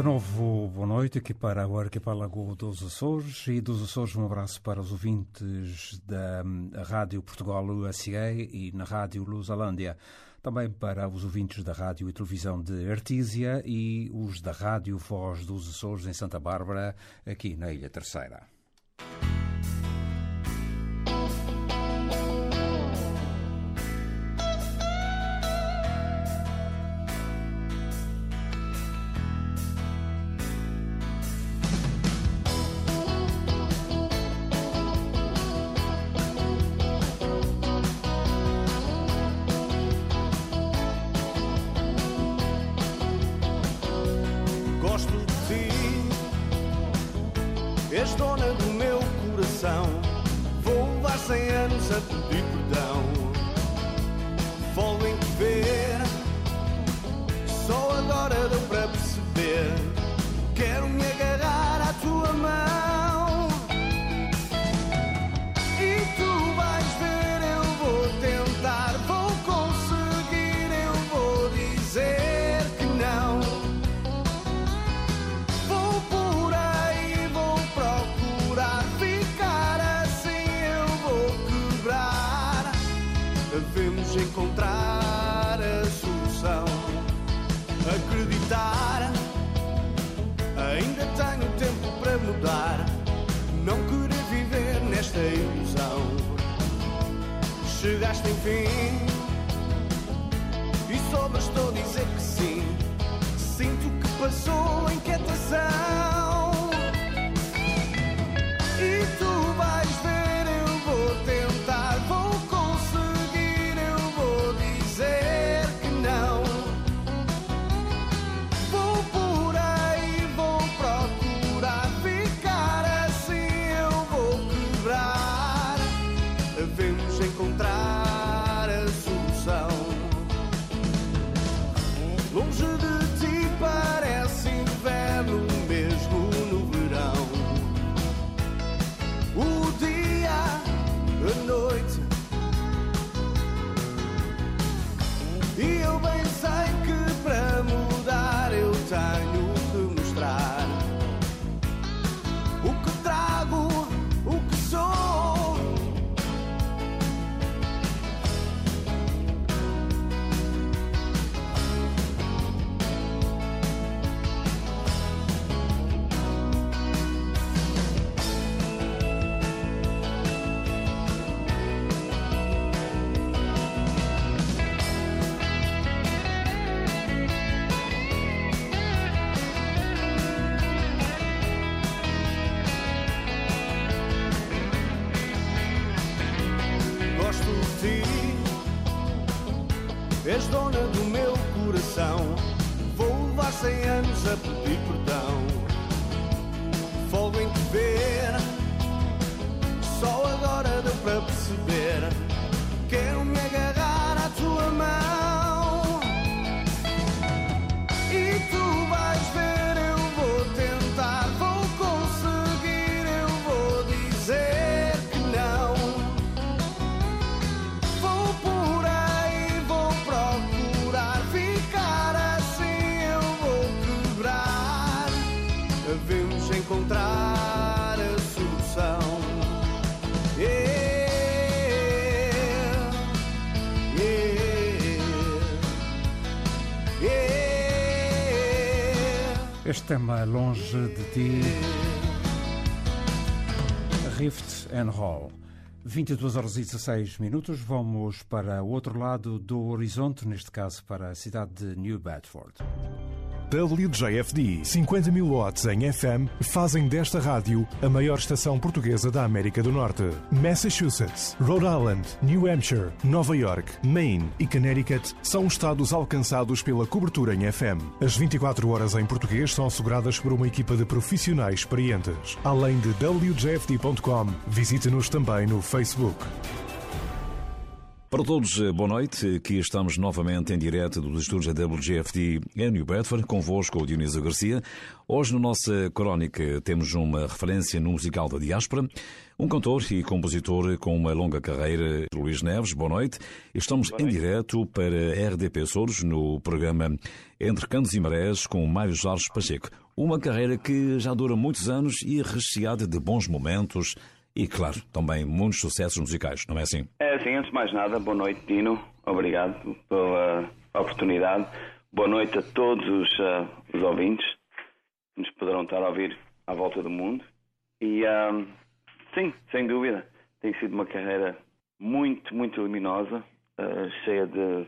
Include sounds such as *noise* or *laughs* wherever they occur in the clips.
De novo, boa noite aqui para o Arquipélago dos Açores e dos Açores um abraço para os ouvintes da Rádio Portugal USA e na Rádio Lusalândia. Também para os ouvintes da Rádio e Televisão de Artísia e os da Rádio Voz dos Açores em Santa Bárbara, aqui na Ilha Terceira. Vou tema Longe de Ti, Rift and Hall. 22 horas e 16 minutos, vamos para o outro lado do horizonte, neste caso para a cidade de New Bedford. WJFD 50 mil watts em FM fazem desta rádio a maior estação portuguesa da América do Norte. Massachusetts, Rhode Island, New Hampshire, Nova York, Maine e Connecticut são estados alcançados pela cobertura em FM. As 24 horas em português são asseguradas por uma equipa de profissionais experientes. Além de WJFD.com, visite-nos também no Facebook. Para todos, eh, boa noite. Aqui estamos novamente em direto dos estúdios da WGFT em New Bedford, convosco, o Dionísio Garcia. Hoje, na nossa crónica, temos uma referência no musical da diáspora. Um cantor e compositor com uma longa carreira, Luís Neves, boa noite. Estamos boa noite. em direto para RDP Açores, no programa Entre Cantos e Marés, com Mário Jorge Pacheco. Uma carreira que já dura muitos anos e recheada de bons momentos, e, claro, também muitos sucessos musicais, não é assim? É assim, antes de mais nada, boa noite, Dino. Obrigado pela oportunidade. Boa noite a todos os, uh, os ouvintes que nos poderão estar a ouvir à volta do mundo. E, uh, sim, sem dúvida, tem sido uma carreira muito, muito luminosa, uh, cheia de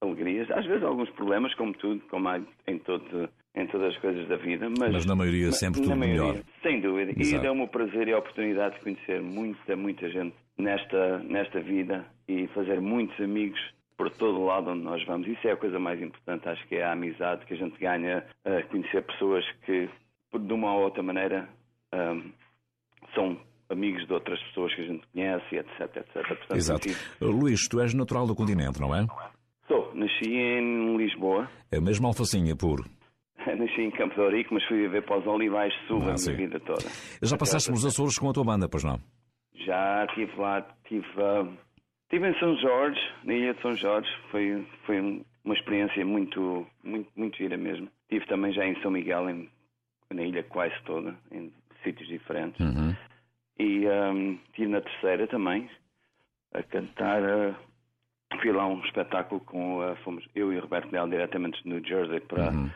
alegrias. Às vezes alguns problemas, como tudo, como há em todo em todas as coisas da vida. Mas, mas na maioria sempre tudo melhor. Sem dúvida. Exato. E deu-me o prazer e a oportunidade de conhecer muita, muita gente nesta, nesta vida e fazer muitos amigos por todo o lado onde nós vamos. Isso é a coisa mais importante, acho que é a amizade que a gente ganha a conhecer pessoas que, de uma ou outra maneira, um, são amigos de outras pessoas que a gente conhece, etc, etc. Portanto, Exato. Luís, tu és natural do continente, não é? Sou. Nasci em Lisboa. É mesmo alfacinha puro. *laughs* Nasci em Campo de Ourique, mas fui viver para os Olivais Sul ah, a minha vida toda. Já passaste nos Açores com a tua banda, pois não? Já estive lá, estive, uh, estive em São Jorge, na ilha de São Jorge. Foi, foi uma experiência muito, muito, muito gira mesmo. Estive também já em São Miguel, em, na ilha quase toda, em sítios diferentes. Uhum. E um, estive na terceira também, a cantar. Uh, fui lá um espetáculo com uh, fomos eu e o Roberto Leal diretamente de New Jersey para. Uhum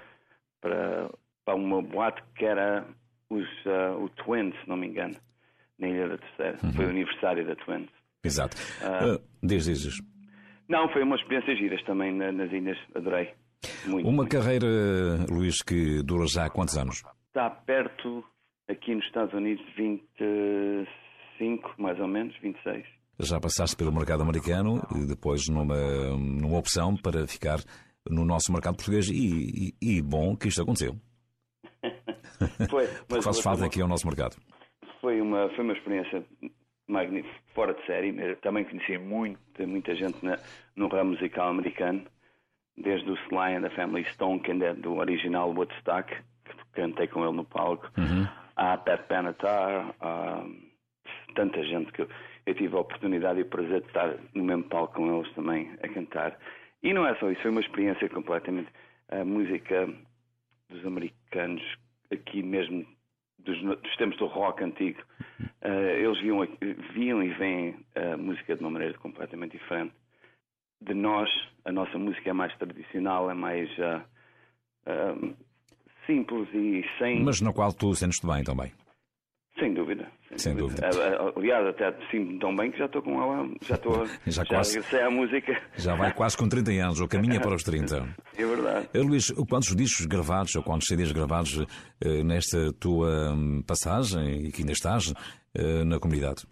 para, para uma boate que era os, uh, o Twins, se não me engano, na Ilha da Terceira. Uhum. Foi o aniversário da Twins. Exato. Uh, uh, diz, dizes. Não, foi uma experiência giras também nas ilhas, adorei. Muito, uma muito. carreira, Luís, que dura já há quantos anos? Está perto, aqui nos Estados Unidos, 25, mais ou menos, 26. Já passaste pelo mercado americano e depois numa, numa opção para ficar no nosso mercado português e, e, e bom que isto aconteceu. *laughs* *laughs* Foi, mas faz falta aqui ao nosso mercado. Foi uma, foi uma experiência magnífica, fora de série. também conheci muita, muita gente na, no ramo musical americano, desde o Sly and the Family Stone, que ainda é do original Woodstock, que cantei com ele no palco, uhum. a Pat Benatar, a tanta gente que eu, eu tive a oportunidade e o prazer de estar no mesmo palco com eles também a cantar. E não é só isso, foi uma experiência completamente. A música dos americanos, aqui mesmo dos, dos tempos do rock antigo, uh, eles viam, viam e veem a música de uma maneira completamente diferente. De nós, a nossa música é mais tradicional, é mais uh, uh, simples e sem. Mas na qual tu sentes-te bem também. Sem dúvida. Sem, dúvida. Aliás, até sinto tão bem que já estou com ela, já estou *laughs* já, já quase, a música. Já vai quase com 30 anos, ou caminha para os 30. *laughs* É verdade. Eh, Luís, quantos discos gravados, ou quantos CDs gravados eh, nesta tua hum, passagem, e que ainda estás, eh, na comunidade?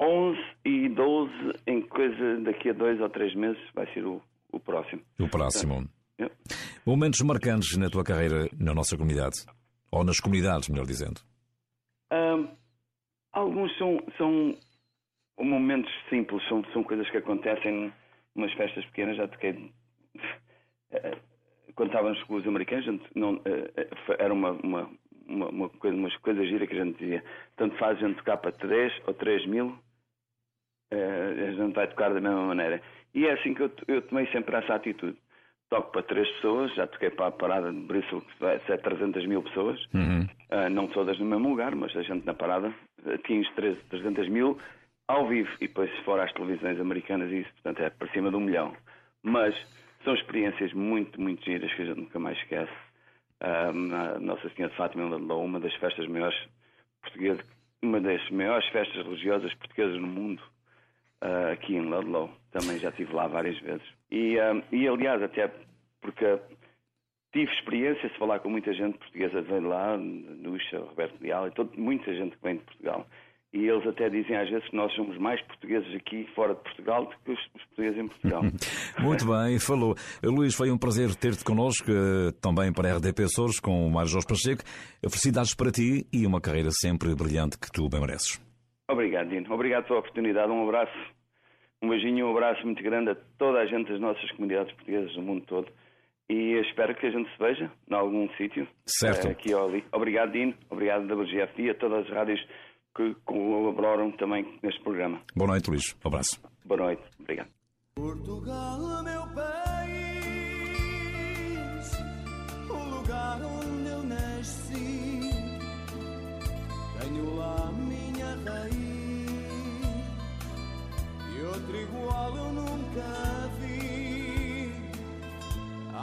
11 e 12 em coisa daqui a dois ou três meses vai ser o, o próximo. O próximo. É. Momentos marcantes na tua carreira na nossa comunidade? Ou nas comunidades, melhor dizendo? Um, alguns são, são momentos simples, são, são coisas que acontecem umas festas pequenas. Já toquei. Eh, quando estávamos com os americanos, não, eh, eh, era uma, uma, uma, uma coisa, umas coisas giras que a gente dizia. Tanto faz a gente tocar para 3 ou 3 mil, a gente vai tocar da mesma maneira. E é assim que eu, eu tomei sempre essa atitude toco para três pessoas, já toquei para a parada de Bristol, que é 300 mil pessoas, uhum. uh, não todas no mesmo lugar, mas a gente na parada atinge 300 mil ao vivo e depois fora as televisões americanas isso, portanto é para cima de um milhão. Mas são experiências muito, muito giras que a gente nunca mais esquece. A Nossa Senhora de Fátima Ladlou, uma das festas maiores portuguesas, uma das maiores festas religiosas portuguesas no mundo, uh, aqui em Ludlow. Também já estive lá várias vezes. E, uh, e aliás, até porque tive experiência de falar com muita gente portuguesa de lá, Nuxa, Roberto Leal, e todo, muita gente que vem de Portugal. E eles até dizem às vezes que nós somos mais portugueses aqui fora de Portugal do que os, portugueses em Portugal. *laughs* Muito bem, falou. Luís, foi um prazer ter-te connosco, eh, também para a RDP Açores, com o Mário Jorge Pacheco. Felicidades para ti e uma carreira sempre brilhante que tu bem mereces. Obrigado, Dino. Obrigado pela oportunidade. Um abraço Um beijinho e um abraço muito grande a toda a gente das nossas comunidades portuguesas do mundo todo. E espero que a gente se veja em algum sítio. Certo. Eh, aqui ou ali. Obrigado, Dino. Obrigado, WGFD, e a todas as rádios que colaboram também neste programa. Boa noite, Luís. Um abraço. Boa noite. Obrigado. Portugal, meu país, o lugar onde eu nasci. Tenho lá minha raiz e outro igual eu nunca vi.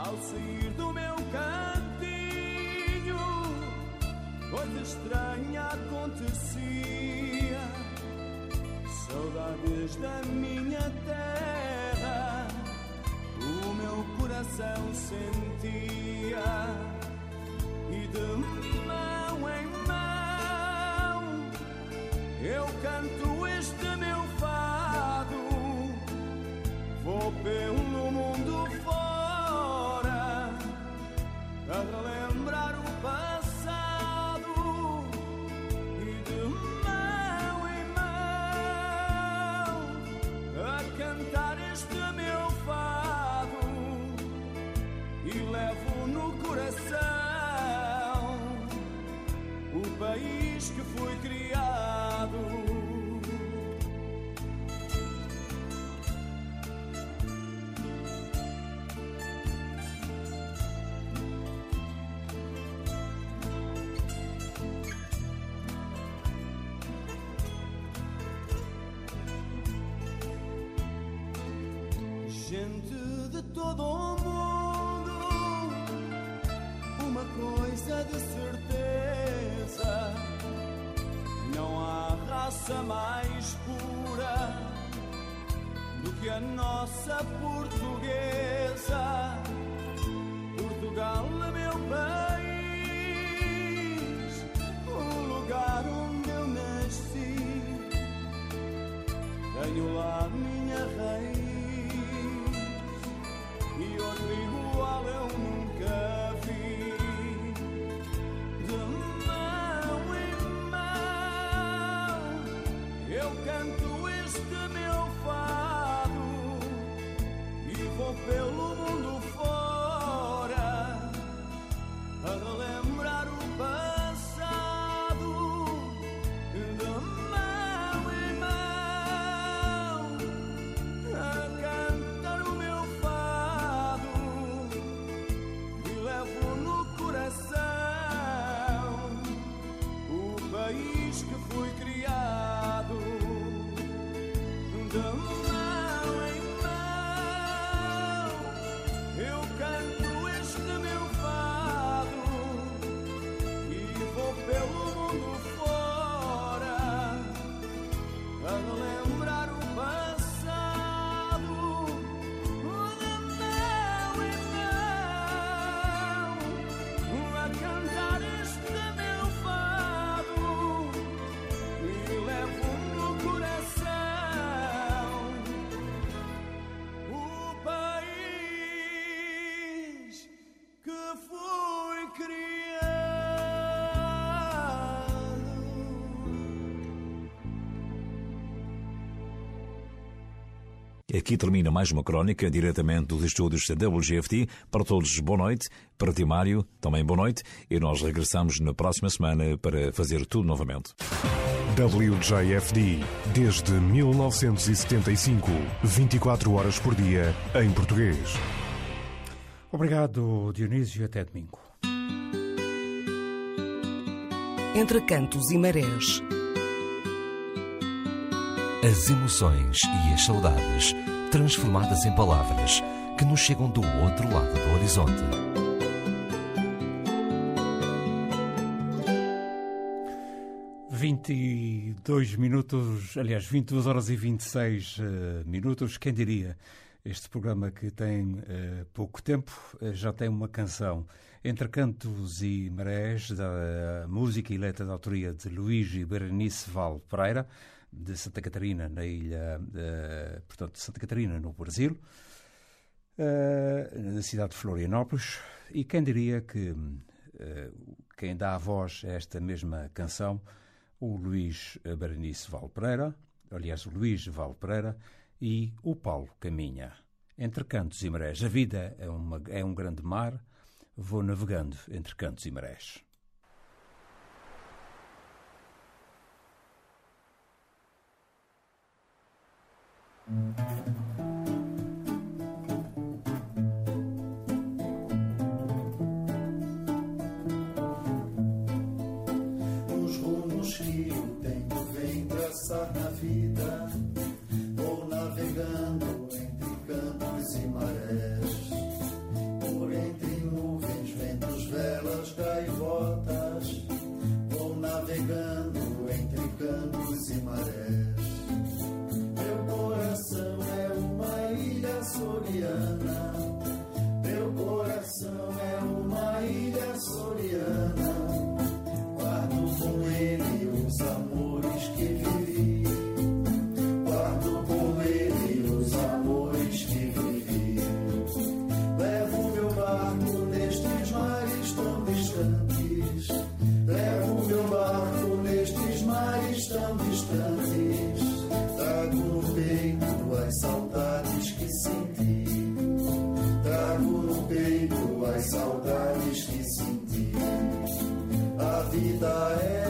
Ao sair do meu cantinho, coisa estranha acontecia. Saudades da minha terra, o meu coração sentia. E de mão em mão, eu canto este meu fado. Vou pelo mundo a raça mais pura do que a nossa portuguesa. Portugal é meu país, o lugar onde eu nasci. Tenho lá minha raiz Aqui termina mais uma crónica diretamente dos estúdios da WGFT. Para todos, boa noite. Para ti, Mário, também boa noite. E nós regressamos na próxima semana para fazer tudo novamente. WJFD, desde 1975, 24 horas por dia, em português. Obrigado, Dionísio, até domingo. Entre cantos e marés. As emoções e as saudades transformadas em palavras que nos chegam do outro lado do horizonte. Vinte e dois minutos, aliás, 22 horas e 26 uh, minutos, quem diria? Este programa que tem uh, pouco tempo uh, já tem uma canção. Entre Cantos e Marés, da música e letra da autoria de e Berenice Val Pereira, de Santa Catarina, na ilha, uh, portanto, de Santa Catarina, no Brasil, uh, na cidade de Florianópolis. E quem diria que uh, quem dá a voz a esta mesma canção, o Luís Berenice Val Pereira, aliás, o Luís Val Pereira, e o Paulo caminha. Entre cantos e marés. A vida é, uma, é um grande mar, vou navegando entre cantos e marés. うん coração vida é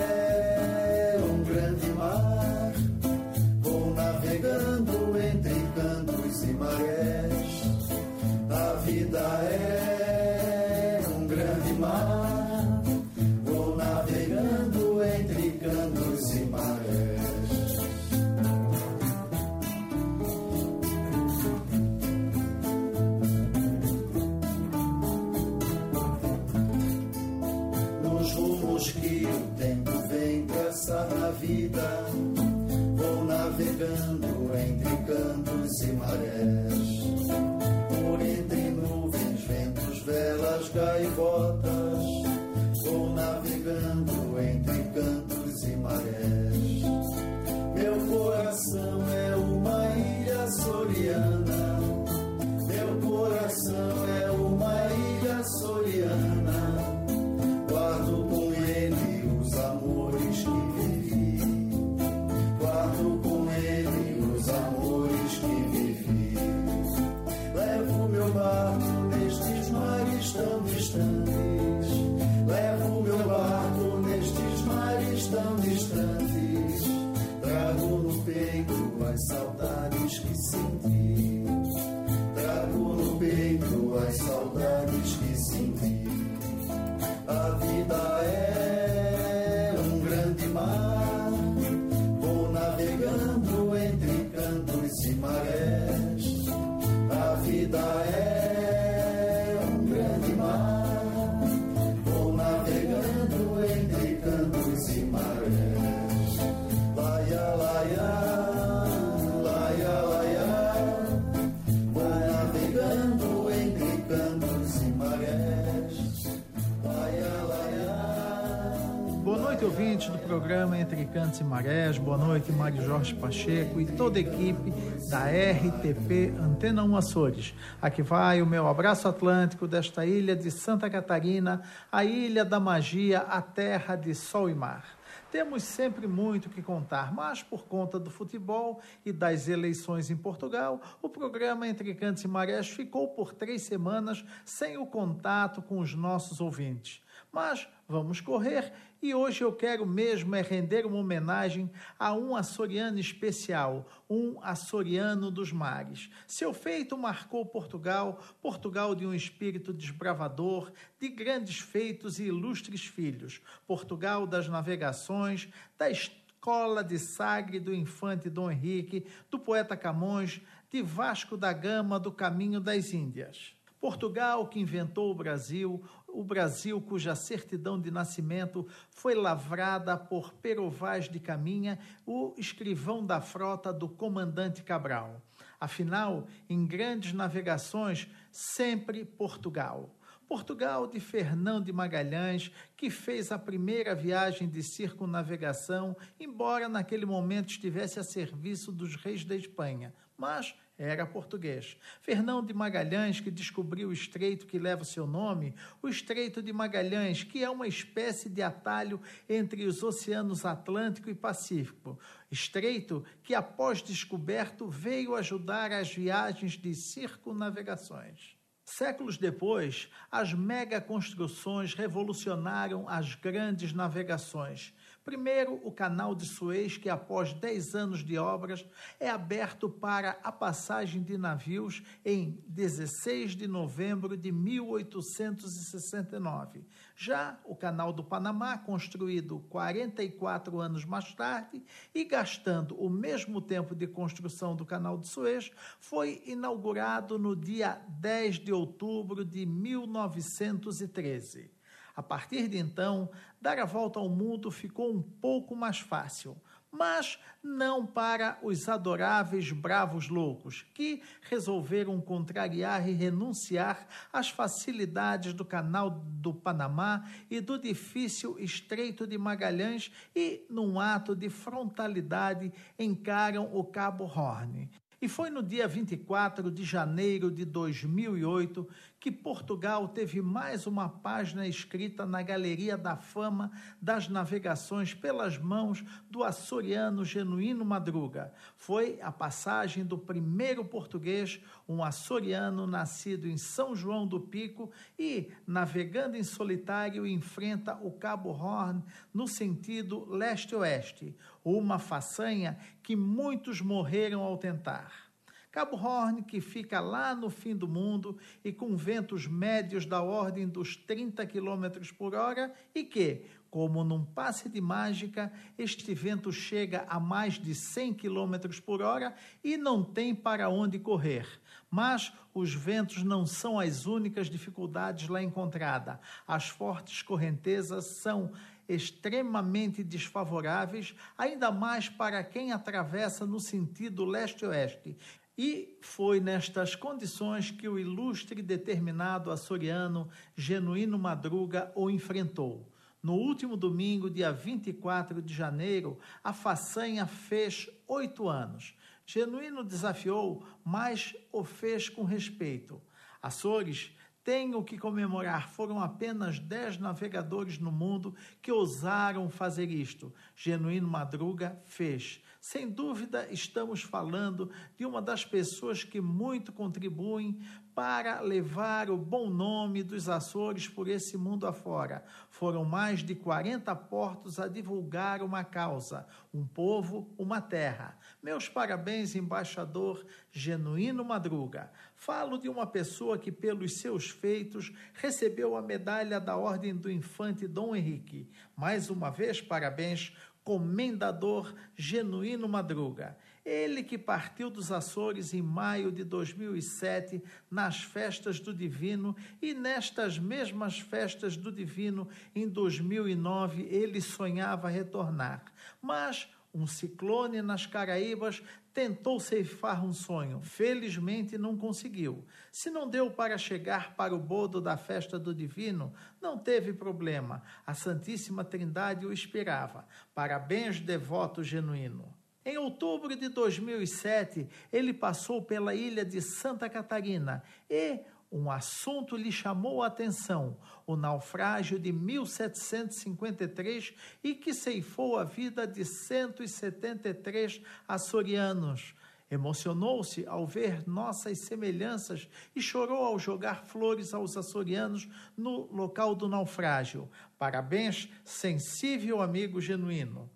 programa Entre Cantos e Marés. Boa noite, Mário Jorge Pacheco e toda a equipe da RTP Antena 1 Açores. Aqui vai o meu abraço atlântico desta ilha de Santa Catarina, a ilha da magia, a terra de sol e mar. Temos sempre muito que contar, mas por conta do futebol e das eleições em Portugal, o programa Entre Cantos e Marés ficou por três semanas sem o contato com os nossos ouvintes. Mas vamos correr e hoje eu quero mesmo é render uma homenagem a um açoriano especial, um açoriano dos mares. Seu feito marcou Portugal, Portugal de um espírito desbravador, de grandes feitos e ilustres filhos, Portugal das navegações, da escola de Sagre do infante Dom Henrique, do poeta Camões, de Vasco da Gama do caminho das Índias. Portugal que inventou o Brasil, o Brasil cuja certidão de nascimento foi lavrada por Perovaz de Caminha, o escrivão da frota do comandante Cabral. Afinal, em grandes navegações, sempre Portugal. Portugal de Fernão de Magalhães, que fez a primeira viagem de circunnavegação, embora naquele momento estivesse a serviço dos reis da Espanha. mas era português. Fernão de Magalhães, que descobriu o estreito que leva seu nome, o Estreito de Magalhães, que é uma espécie de atalho entre os oceanos Atlântico e Pacífico. Estreito que, após descoberto, veio ajudar as viagens de circunnavegações. Séculos depois, as megaconstruções revolucionaram as grandes navegações. Primeiro, o canal de Suez, que após 10 anos de obras, é aberto para a passagem de navios em 16 de novembro de 1869. Já o canal do Panamá, construído 44 anos mais tarde e gastando o mesmo tempo de construção do canal de Suez, foi inaugurado no dia 10 de outubro de 1913. A partir de então, dar a volta ao mundo ficou um pouco mais fácil, mas não para os adoráveis bravos loucos, que resolveram contrariar e renunciar às facilidades do Canal do Panamá e do difícil Estreito de Magalhães e, num ato de frontalidade, encaram o Cabo Horn. E foi no dia 24 de janeiro de 2008 que Portugal teve mais uma página escrita na Galeria da Fama das Navegações pelas mãos do açoriano Genuíno Madruga. Foi a passagem do primeiro português, um açoriano nascido em São João do Pico e, navegando em solitário, enfrenta o Cabo Horn no sentido leste-oeste, uma façanha que muitos morreram ao tentar. Cabo Horn, que fica lá no fim do mundo e com ventos médios da ordem dos 30 km por hora e que, como num passe de mágica, este vento chega a mais de 100 km por hora e não tem para onde correr. Mas os ventos não são as únicas dificuldades lá encontrada. As fortes correntezas são extremamente desfavoráveis, ainda mais para quem atravessa no sentido leste-oeste. E foi nestas condições que o ilustre determinado açoriano Genuíno Madruga o enfrentou. No último domingo, dia 24 de janeiro, a façanha fez oito anos. Genuíno desafiou, mas o fez com respeito. Açores tem o que comemorar. Foram apenas dez navegadores no mundo que ousaram fazer isto. Genuíno Madruga fez. Sem dúvida, estamos falando de uma das pessoas que muito contribuem para levar o bom nome dos Açores por esse mundo afora. Foram mais de 40 portos a divulgar uma causa, um povo, uma terra. Meus parabéns, embaixador Genuíno Madruga. Falo de uma pessoa que, pelos seus feitos, recebeu a medalha da Ordem do Infante Dom Henrique. Mais uma vez, parabéns comendador Genuíno Madruga. Ele que partiu dos Açores em maio de 2007 nas festas do Divino e nestas mesmas festas do Divino em 2009 ele sonhava retornar. Mas um ciclone nas Caraíbas tentou ceifar um sonho. Felizmente não conseguiu. Se não deu para chegar para o bodo da festa do Divino, não teve problema. A Santíssima Trindade o esperava. Parabéns, devoto genuíno. Em outubro de 2007, ele passou pela ilha de Santa Catarina e um assunto lhe chamou a atenção: o naufrágio de 1753 e que ceifou a vida de 173 açorianos. Emocionou-se ao ver nossas semelhanças e chorou ao jogar flores aos açorianos no local do naufrágio. Parabéns, sensível amigo genuíno.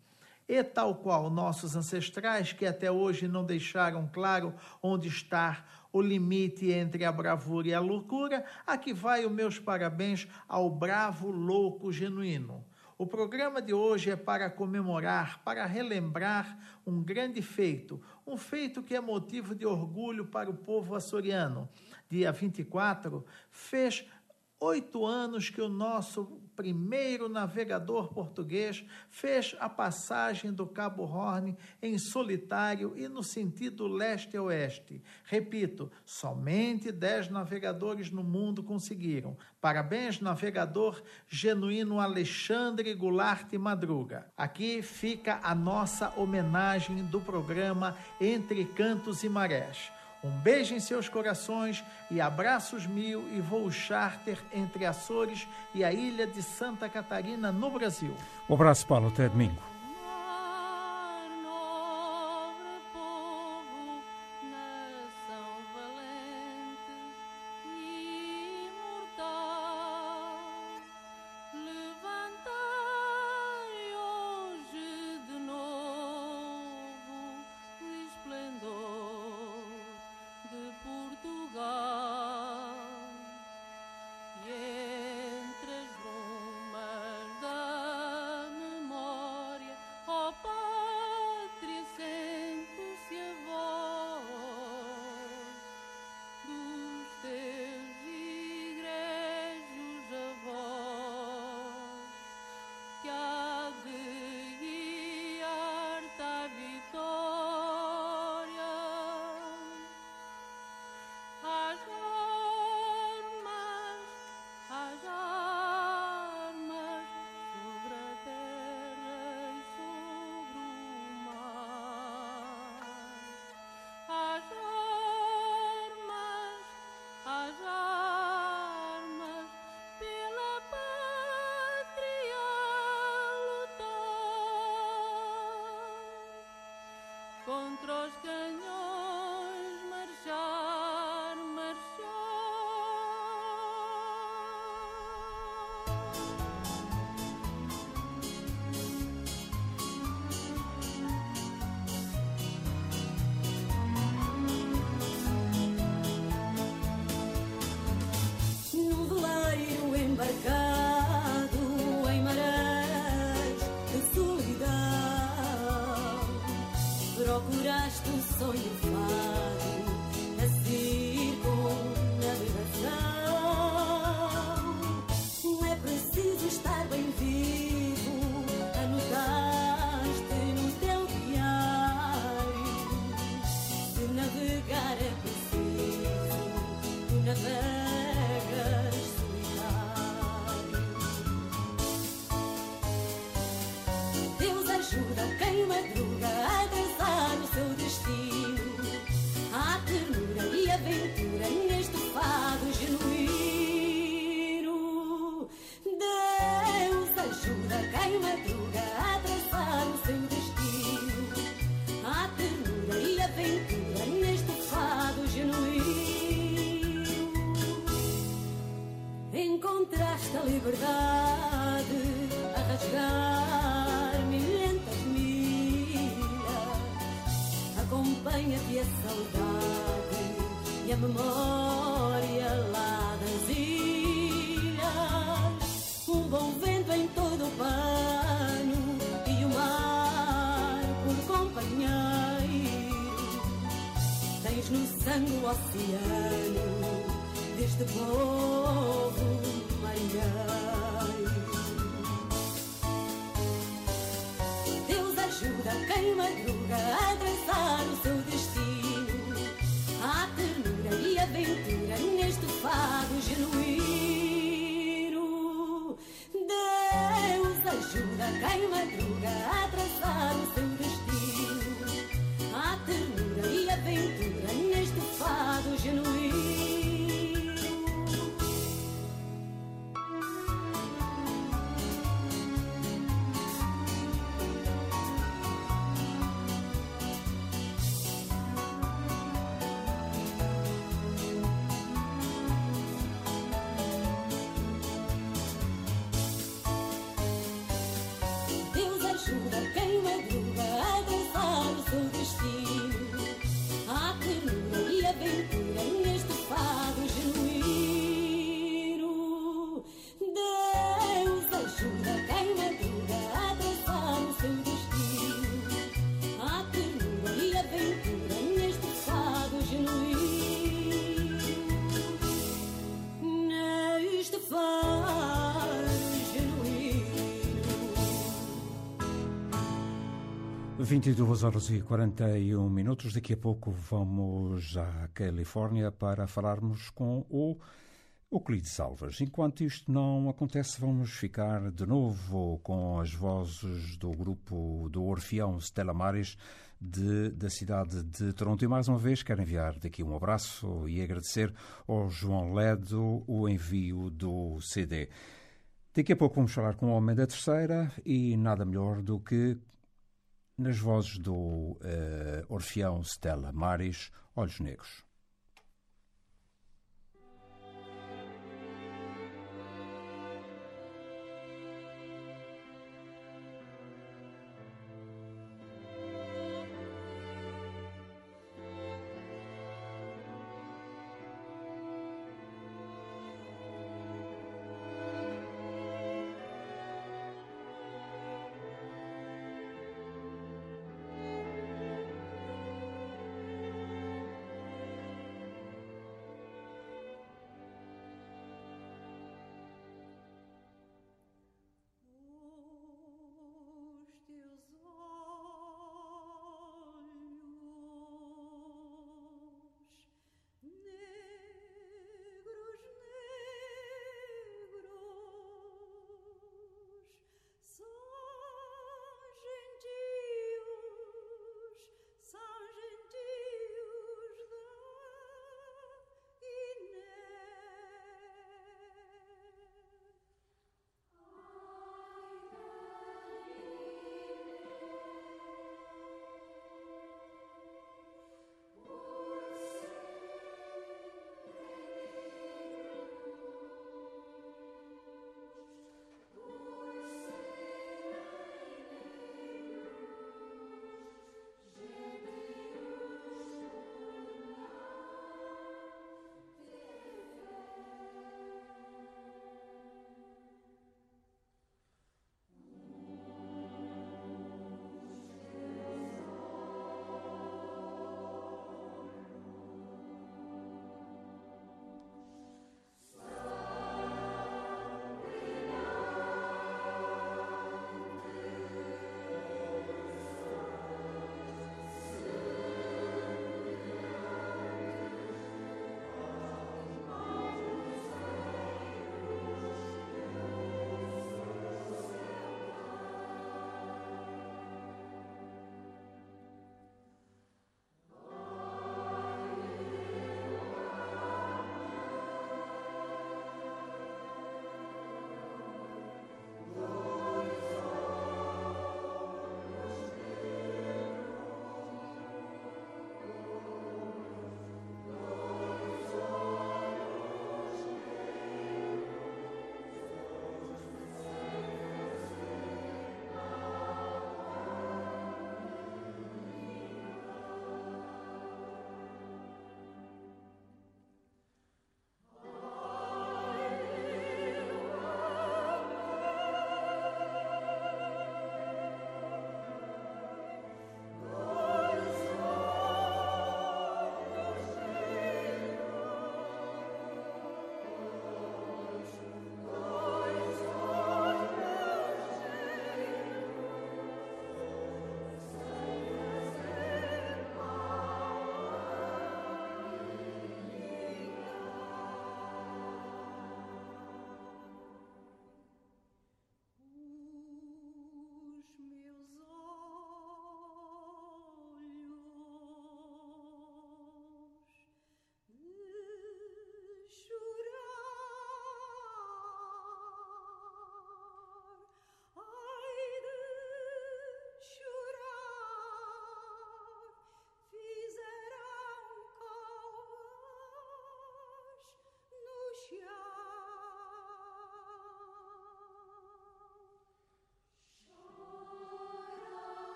E tal qual nossos ancestrais, que até hoje não deixaram claro onde está o limite entre a bravura e a loucura, aqui vai os meus parabéns ao bravo louco genuíno. O programa de hoje é para comemorar, para relembrar um grande feito, um feito que é motivo de orgulho para o povo açoriano. Dia 24 fez oito anos que o nosso primeiro navegador português, fez a passagem do Cabo Horn em solitário e no sentido leste-oeste. Repito, somente dez navegadores no mundo conseguiram. Parabéns, navegador genuíno Alexandre Goulart Madruga. Aqui fica a nossa homenagem do programa Entre Cantos e Marés. Um beijo em seus corações e abraços mil e voo charter entre Açores e a ilha de Santa Catarina, no Brasil. Um abraço, Paulo. Até domingo. 22 horas e 41 minutos. Daqui a pouco vamos à Califórnia para falarmos com o Euclides Salvas. Enquanto isto não acontece, vamos ficar de novo com as vozes do grupo do Orfeão Stella Maris de, da cidade de Toronto. E mais uma vez quero enviar daqui um abraço e agradecer ao João Ledo o envio do CD. Daqui a pouco vamos falar com o Homem da Terceira e nada melhor do que nas vozes do uh, Orfeão Stella Maris, Olhos Negros.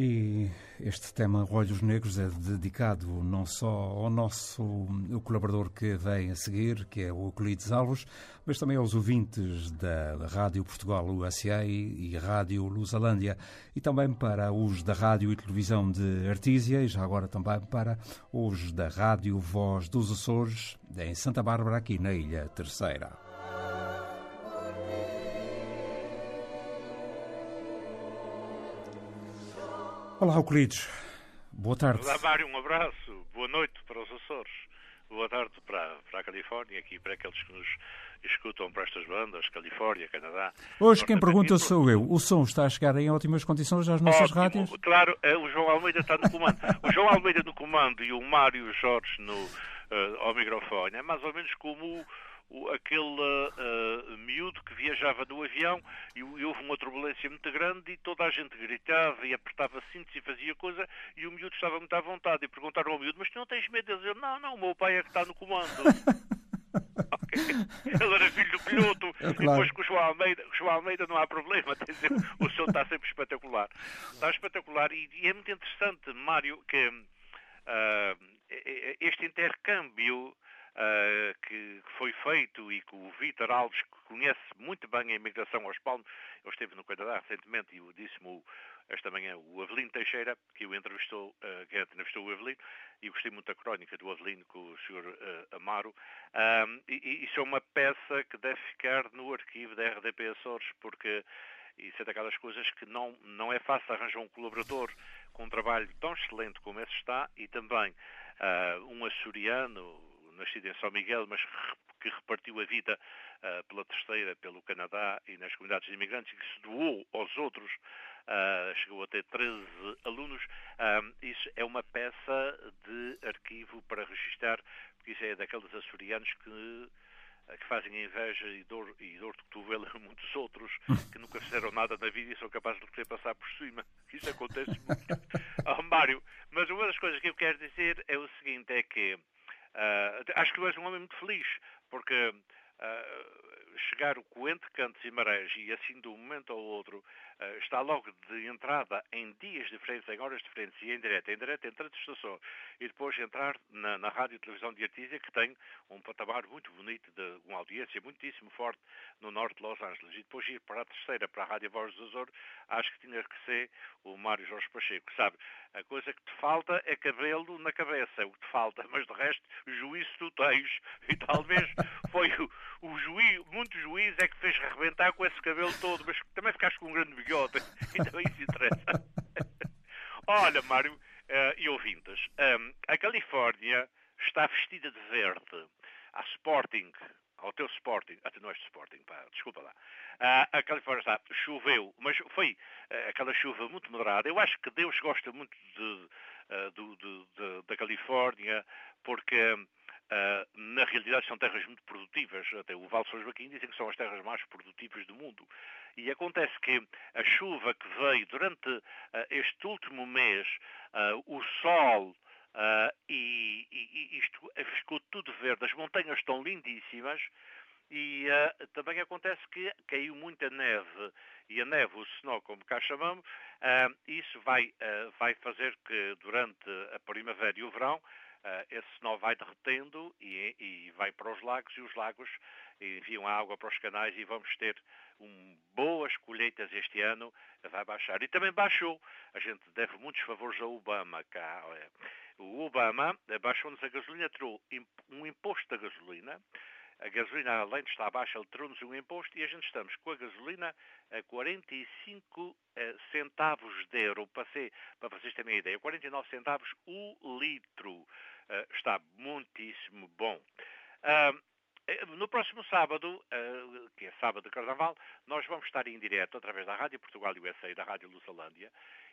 E este tema Olhos Negros é dedicado não só ao nosso colaborador que vem a seguir, que é o Euclides Alves, mas também aos ouvintes da Rádio Portugal USA e, e Rádio Lusalândia, e também para os da Rádio e Televisão de Artísia, e já agora também para os da Rádio Voz dos Açores, em Santa Bárbara, aqui na Ilha Terceira. Olá, Euclides. Boa tarde. Olá, Mário. Um abraço. Boa noite para os Açores. Boa tarde para, para a Califórnia, aqui para aqueles que nos escutam para estas bandas, Califórnia, Canadá. Hoje quem pergunta sou eu. O som está a chegar em ótimas condições às nossas Ótimo. rádios? Claro, é, o João Almeida está no comando. *laughs* o João Almeida no comando e o Mário Jorge no, uh, ao microfone. É mais ou menos como o, aquele uh, miúdo que viajava no avião e, e, houve uma turbulência muito grande e toda a gente gritava e apertava cintos e fazia coisa e o miúdo estava muito à vontade e perguntaram ao miúdo, mas tu não tens medo? Ele dizia, não, não, o meu pai é que está no comando. *laughs* okay. Ele era filho do piloto é claro. e depois com o João Almeida, o João Almeida não há problema, dizer, o som está sempre espetacular. Está espetacular e, e é muito interessante, Mário, que uh, este intercâmbio uh, que, foi feito e que o Vítor Alves, que conhece muito bem a imigração aos Palmos, eu esteve no Canadá recentemente e disse-me esta manhã o Avelino Teixeira, que o entrevistou, uh, que entrevistou o Avelino, e gostei muito da crónica do Avelino com o Sr. Uh, Amaro. Um, e, e isso é uma peça que deve ficar no arquivo da RDP Açores, porque isso é daquelas coisas que não, não é fácil arranjar um colaborador com um trabalho tão excelente como esse está e também uh, um açoriano, nascido em São Miguel, mas que repartiu a vida uh, pela terceira, pelo Canadá e nas comunidades de imigrantes, que se doou aos outros, uh, chegou a ter 13 alunos. Uh, isso é uma peça de arquivo para registar, porque isso é daqueles açorianos que que fazem inveja e dor, e dor de cotovelo a muitos outros *laughs* que nunca fizeram nada na vida e são capazes de querer passar por cima. Isso acontece muito. *laughs* oh, Mário, mas uma das coisas que eu quero dizer é o seguinte, é que acho que tu és um homem muito feliz, porque uh, chegar o Coente, Cantos e Marés e assim de um momento ao outro uh, está logo de entrada em dias diferentes, em horas diferentes e em direto, em direto entre a estação e depois entrar na, na rádio e televisão de Artísia que tem um patamar muito bonito, de uma audiência muitíssimo forte no norte de Los Angeles e depois ir para a terceira, para a Rádio Voz do Azor, acho que tinha que ser o Mário Jorge Pacheco, sabe? A coisa que te falta é cabelo na cabeça, é o que te falta, mas de resto, juízo tu tens. E talvez *laughs* foi o, juiz, muito juiz é que fez arrebentar com esse cabelo todo, mas também ficaste com um grande bigode, *laughs* então isso interessa. *laughs* Olha, Mário uh, e ouvintes, um, ehm, a Califórnia está vestida de verde. A Sporting, ao teu Sporting, até não és de Sporting, pá, desculpa lá. Uh, a Califórnia está, choveu, mas foi uh, aquela chuva muito moderada. Eu acho que Deus gosta muito de, uh, do, de, de, da Califórnia, porque na realidade são terras muito produtivas. Até o Val São Joaquim dizem que são as terras mais produtivas do mundo. E acontece que a chuva que veio durante este último mês, o sol, Uh, e, e, isto ficou tudo verde, as montanhas estão lindíssimas e uh, também acontece que caiu muita neve e a neve, o snow, como cá chamamos, uh, isso vai, vai fazer que durante a primavera e o verão esse snow vai derretendo e, e, vai para os lagos e os lagos enviam a água para os canais e vamos ter um, boas colheitas este ano, vai baixar. E também baixou. A gente deve muitos favores ao Obama cá. O Obama baixou-nos a gasolina, tirou um imposto da gasolina. A gasolina, além de estar baixa, ele tirou-nos um imposto e a gente estamos com a gasolina a 45 eh, centavos de euro. Passei, para vocês terem uma ideia, 49 centavos o litro. Eh, está muitíssimo bom. Eh, no próximo sábado, que é sábado de Carnaval, nós vamos estar em direto através da Rádio Portugal USA e da Rádio Lusalândia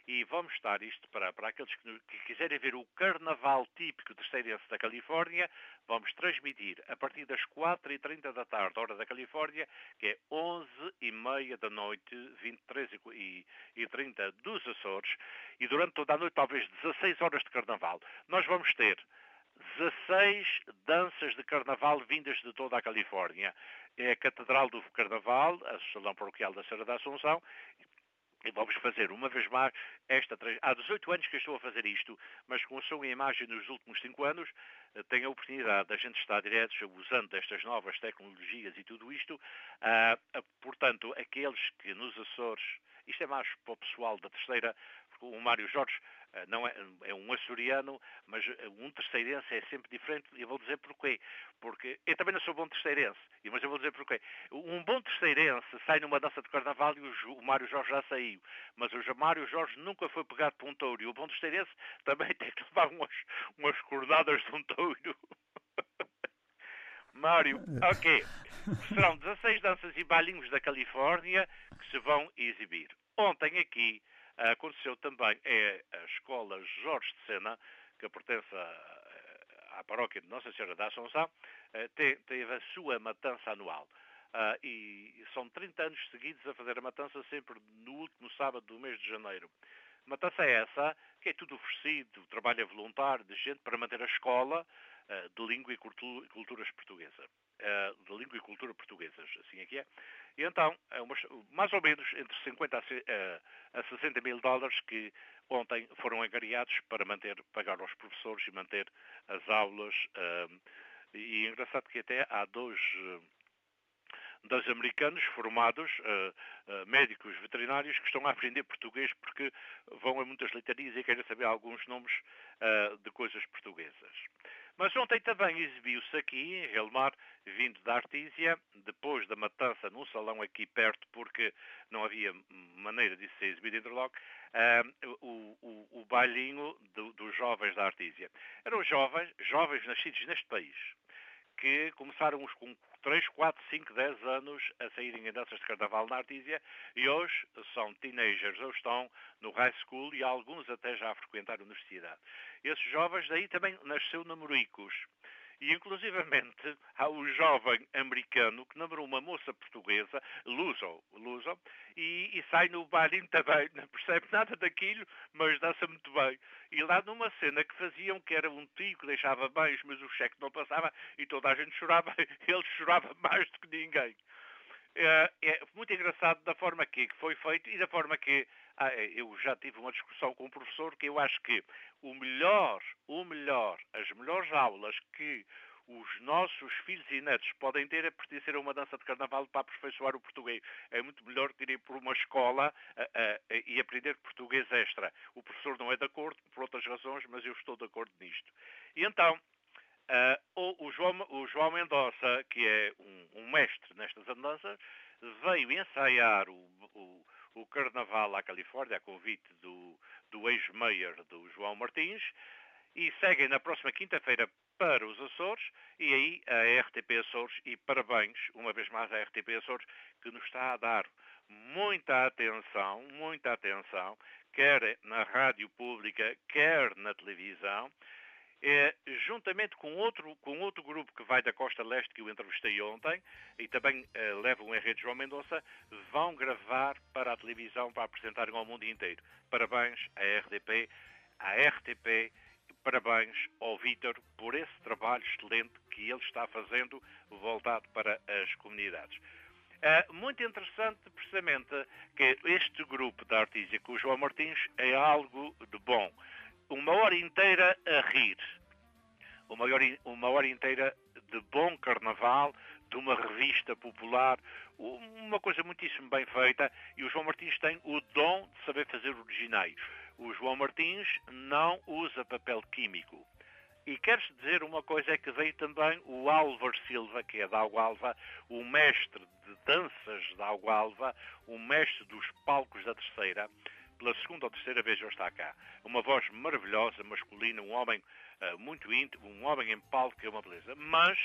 e vamos estar isto para, para aqueles que, que quiserem ver o carnaval típico terceirense da Califórnia, vamos transmitir a partir das 4h30 da tarde, hora da Califórnia, que é 11h30 da noite, 23 e, e 30 dos Açores, e durante toda a noite, talvez 16 horas de carnaval. Nós vamos ter 16 danças de carnaval vindas de toda a Califórnia. É a Catedral do Carnaval, a Salão Paroquial da Serra da Assunção, E vamos fazer uma vez mais esta. Há 18 anos que estou a fazer isto, mas com a sua imagem nos últimos 5 anos, eh, tenho a oportunidade da gente estar diretos usando destas novas tecnologias e tudo isto. Uh, portanto, aqueles que nos Açores, isto é mais para o pessoal da terceira, o Mário Jorge eh, não é, é um açoriano, mas eh, um terceirense é sempre diferente, e vou dizer porquê. Porque eu também não sou bom terceirense, mas eu vou dizer porquê. Um bom terceirense sai numa dança de carnaval e o, Mário Jorge já saiu, mas o Mário Jorge nunca foi pegado por um touro, e o bom terceirense também *laughs* tem que levar umas, umas cordadas de um touro. *laughs* Mário, ok. Serão 16 danças e bailinhos da Califórnia que se vão exibir. Ontem aqui Aconteceu também é a escola Jorge de Sena, que pertence à, à paróquia de Nossa Senhora da Assunção, eh, teve a sua matança anual. Uh, e são 30 anos seguidos a fazer a matança sempre no último sábado do mês de janeiro. Matança é essa, que é tudo oferecido, trabalho é voluntário de gente para manter a escola de língua e culturas portuguesa. Uh, de língua e cultura portuguesas, assim é que é. E então, é mais ou menos entre 50 a, a 60 mil dólares que ontem foram angariados para manter, pagar aos professores e manter as aulas. E é engraçado que até há dois americanos formados, uh, uh, médicos veterinários, que estão a aprender português porque vão a muitas litanias e querem saber alguns nomes uh, de coisas portuguesas. Mas ontem também exibiu-se aqui, em Relmar, vindo da Artísia, depois da matança num salão aqui perto, porque não havia maneira de ser exibido em logo, o, o, o bailinho do, dos jovens da Artísia. Eram jovens, jovens nascidos neste país, que começaram os com 3, 4, 5, 10 anos a saírem em danças de carnaval na Artísia e hoje são teenagers ou estão no high school e alguns até já a frequentar a universidade. Esses jovens daí também nasceu namoricos. E, inclusivamente, há um jovem americano que namorou uma moça portuguesa, Luso, Luso e, e sai no barinho também. Não percebe nada daquilo, mas dança muito bem. E lá numa cena que faziam, que era um tio que deixava bens, mas o cheque não passava e toda a gente chorava, *laughs* ele chorava mais do que ninguém. É, é muito engraçado da forma que foi feito e da forma que ah, eu já tive uma discussão com o professor que eu acho que o melhor, o melhor, as melhores aulas que os nossos filhos e netos podem ter é pertencer a uma dança de carnaval para aperfeiçoar o português. É muito melhor que irem por uma escola e aprender português extra. O professor não é de acordo, por outras razões, mas eu estou de acordo nisto. E então, uh, o, João, o, João, que é um, um mestre nestas andanças, veio ensaiar o, o o Carnaval à Califórnia, a convite do, do ex-mayor do João Martins, e seguem na próxima quinta-feira para os Açores e aí a RTP Açores e parabéns uma vez mais à RTP Açores que nos está a dar muita atenção, muita atenção, quer na rádio pública, quer na televisão, é, juntamente com outro, com outro grupo que vai da Costa Leste, que eu entrevistei ontem, e também é, levam em rede João Mendonça, vão gravar para a televisão para apresentarem ao mundo inteiro. Parabéns à RDP, à RTP, parabéns ao Vítor por esse trabalho excelente que ele está fazendo voltado para as comunidades. É muito interessante, precisamente, que este grupo da Artísia com o João Martins é algo de bom uma hora inteira a rir, uma hora, uma hora inteira de bom carnaval, de uma revista popular, uma coisa muitíssimo bem feita, e o João Martins tem o dom de saber fazer originais. O João Martins não usa papel químico. E queres dizer uma coisa, é que veio também o Álvaro Silva, que é da Agualva, o mestre de danças da Agualva, o mestre dos palcos da Terceira, pela segunda ou terceira vez já está cá. Uma voz maravilhosa, masculina, um homem uh, muito íntimo, um homem em palco que é uma beleza. Mas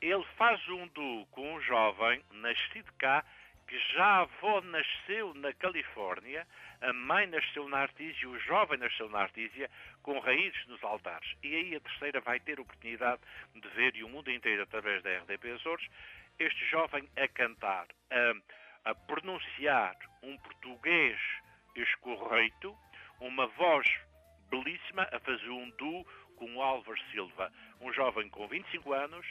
ele faz um duo com um jovem nascido cá, que já a avó nasceu na Califórnia, a mãe nasceu na Artísia, o jovem nasceu na Artísia, com raízes nos altares. E aí a terceira vai ter oportunidade de ver, e o mundo inteiro através da RDP Açores, este jovem a cantar, a, a pronunciar um português escorreito, uma voz belíssima a fazer um duo com o Álvaro Silva, um jovem com 25 anos,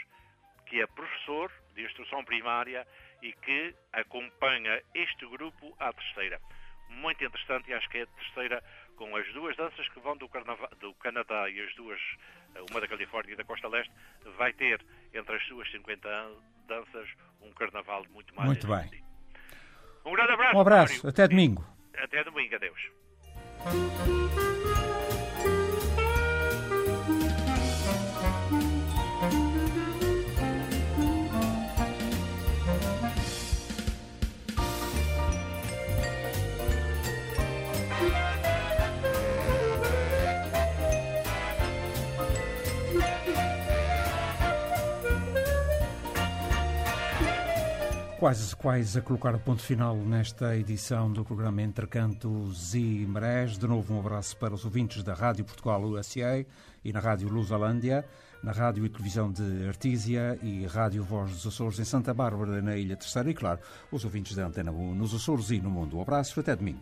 que é professor de instrução primária e que acompanha este grupo à terceira. muito interessante e acho que é a terceira com as duas danças que vão do, Carnaval, do Canadá e as duas, eh, uma da Califórnia e da Costa Leste, vai ter entre as suas 50 danças um carnaval muito mais. Muito bem. Um grande abraço. Um abraço, Mário. até domingo. Até domingo, adeus. Quase, quase a colocar o ponto final nesta edição do programa Entre Cantos e Marés. De novo, um abraço para os ouvintes da Rádio Portugal USA e na Rádio Lusolândia, na Rádio e Televisão de Artísia e Rádio Voz dos Açores em Santa Bárbara, na Ilha Terceira. E, claro, os ouvintes da Antena 1 nos Açores e no mundo. Um abraço, até domingo.